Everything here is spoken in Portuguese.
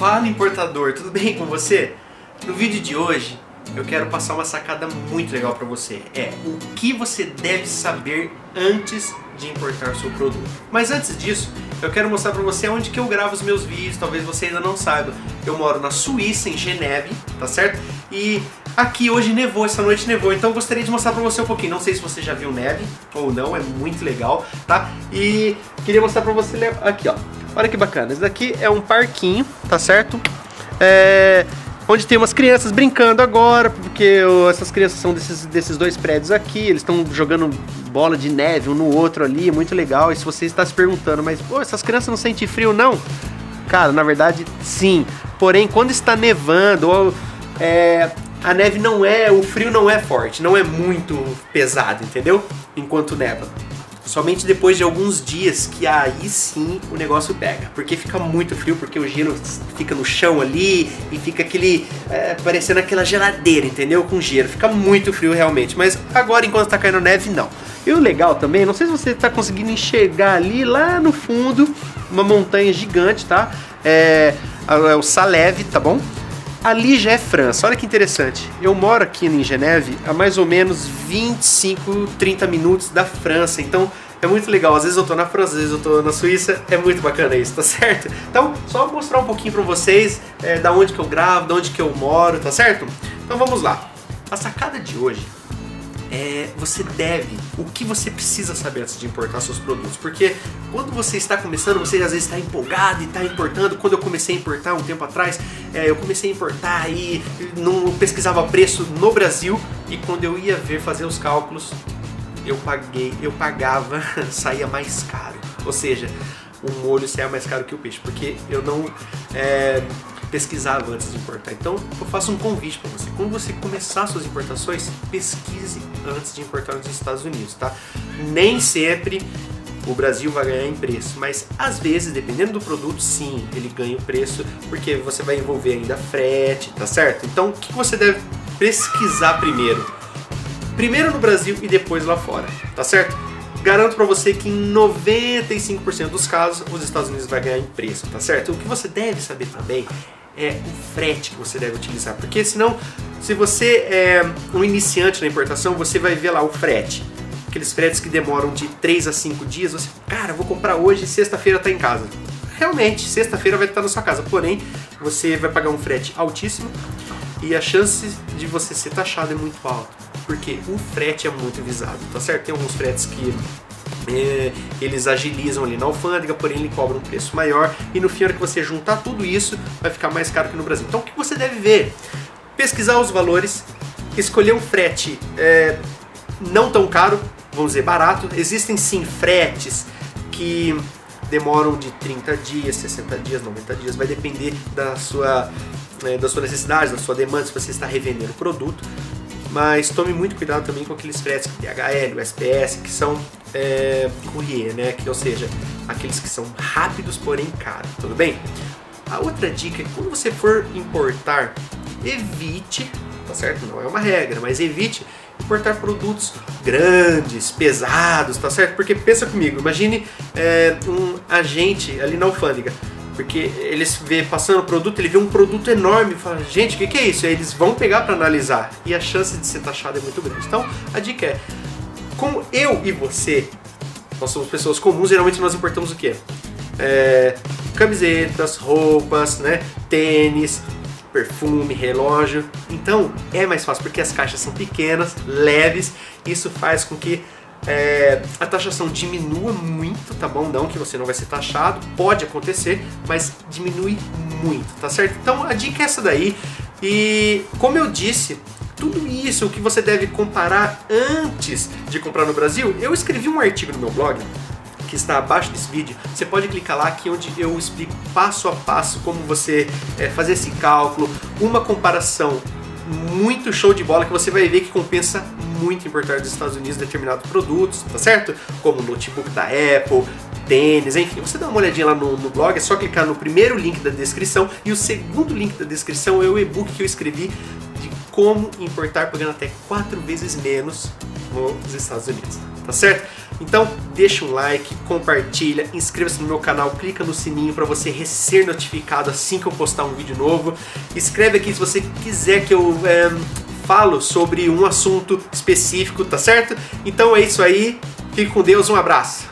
Fala importador, tudo bem com você? No vídeo de hoje eu quero passar uma sacada muito legal para você. É o que você deve saber antes de importar seu produto. Mas antes disso, eu quero mostrar para você onde que eu gravo os meus vídeos, talvez você ainda não saiba. Eu moro na Suíça, em Geneve, tá certo? E aqui hoje nevou, essa noite nevou, então eu gostaria de mostrar para você um pouquinho. Não sei se você já viu neve ou não, é muito legal, tá? E queria mostrar para você aqui, ó. Olha que bacana, esse daqui é um parquinho, tá certo? É, onde tem umas crianças brincando agora, porque essas crianças são desses, desses dois prédios aqui, eles estão jogando bola de neve um no outro ali, é muito legal. E se você está se perguntando, mas pô, essas crianças não sentem frio não? Cara, na verdade, sim. Porém, quando está nevando, ou, é, a neve não é, o frio não é forte, não é muito pesado, entendeu? Enquanto neva. Somente depois de alguns dias que aí sim o negócio pega. Porque fica muito frio, porque o gelo fica no chão ali e fica aquele. É, parecendo aquela geladeira, entendeu? Com gelo. Fica muito frio realmente. Mas agora, enquanto tá caindo neve, não. E o legal também, não sei se você tá conseguindo enxergar ali lá no fundo uma montanha gigante, tá? É, é o Saleve, tá bom? Ali já é França. Olha que interessante. Eu moro aqui em Geneve a mais ou menos 25, 30 minutos da França. Então é muito legal. Às vezes eu tô na França, às vezes eu tô na Suíça. É muito bacana isso, tá certo? Então, só mostrar um pouquinho pra vocês é, da onde que eu gravo, da onde que eu moro, tá certo? Então vamos lá. A sacada de hoje é, você deve, o que você precisa saber antes de importar seus produtos. Porque quando você está começando, você às vezes está empolgado e está importando. Quando eu comecei a importar um tempo atrás, eu comecei a importar e não pesquisava preço no Brasil. E quando eu ia ver fazer os cálculos, eu paguei, eu pagava, saía mais caro. Ou seja, o molho saia mais caro que o peixe, porque eu não é, pesquisava antes de importar. Então eu faço um convite para você. Quando você começar suas importações, pesquise antes de importar nos Estados Unidos, tá? Nem sempre o Brasil vai ganhar em preço, mas às vezes, dependendo do produto, sim, ele ganha o preço, porque você vai envolver ainda frete, tá certo? Então o que você deve pesquisar primeiro? Primeiro no Brasil e depois lá fora, tá certo? Garanto para você que em 95% dos casos os Estados Unidos vai ganhar em preço, tá certo? O que você deve saber também é o frete que você deve utilizar, porque senão, se você é um iniciante na importação, você vai ver lá o frete. Aqueles fretes que demoram de 3 a 5 dias, você, cara, vou comprar hoje sexta-feira tá em casa. Realmente, sexta-feira vai estar na sua casa, porém, você vai pagar um frete altíssimo e a chance de você ser taxado é muito alta, porque o frete é muito visado, tá certo? Tem alguns fretes que é, eles agilizam ali na alfândega, porém ele cobra um preço maior e no fim, hora que você juntar tudo isso, vai ficar mais caro que no Brasil. Então o que você deve ver? Pesquisar os valores, escolher um frete é, não tão caro, vamos dizer barato. Existem sim fretes que demoram de 30 dias, 60 dias, 90 dias, vai depender da sua, é, da sua necessidade, da sua demanda, se você está revendendo o produto mas tome muito cuidado também com aqueles fretes DHL, USPS, que são é, courier, né? Que, ou seja, aqueles que são rápidos, porém caros, tudo bem? A outra dica é que quando você for importar, evite, tá certo? Não é uma regra, mas evite importar produtos grandes, pesados, tá certo? Porque pensa comigo, imagine é, um agente ali na alfândega porque eles vê passando o produto, ele vê um produto enorme e fala, gente, o que, que, é isso? Aí eles vão pegar para analisar e a chance de ser taxado é muito grande. Então, a dica é, como eu e você, nós somos pessoas comuns, geralmente nós importamos o quê? É, camisetas, roupas, né, tênis, perfume, relógio. Então é mais fácil porque as caixas são pequenas, leves. Isso faz com que é, a taxação diminua muito, tá bom? Não que você não vai ser taxado, pode acontecer, mas diminui muito, tá certo? Então a dica é essa daí. E como eu disse, tudo isso o que você deve comparar antes de comprar no Brasil, eu escrevi um artigo no meu blog que está abaixo desse vídeo. Você pode clicar lá aqui onde eu explico passo a passo como você é, fazer esse cálculo, uma comparação muito show de bola que você vai ver que compensa muito importar dos Estados Unidos determinados produtos, tá certo? Como notebook da Apple, tênis, enfim. Você dá uma olhadinha lá no, no, blog, é só clicar no primeiro link da descrição e o segundo link da descrição é o e-book que eu escrevi de como importar pagando até quatro vezes menos nos Estados Unidos, tá certo? Então, deixa um like, compartilha, inscreva-se no meu canal, clica no sininho para você ser notificado assim que eu postar um vídeo novo. Escreve aqui se você quiser que eu é, falo sobre um assunto específico, tá certo? Então é isso aí. Fique com Deus, um abraço.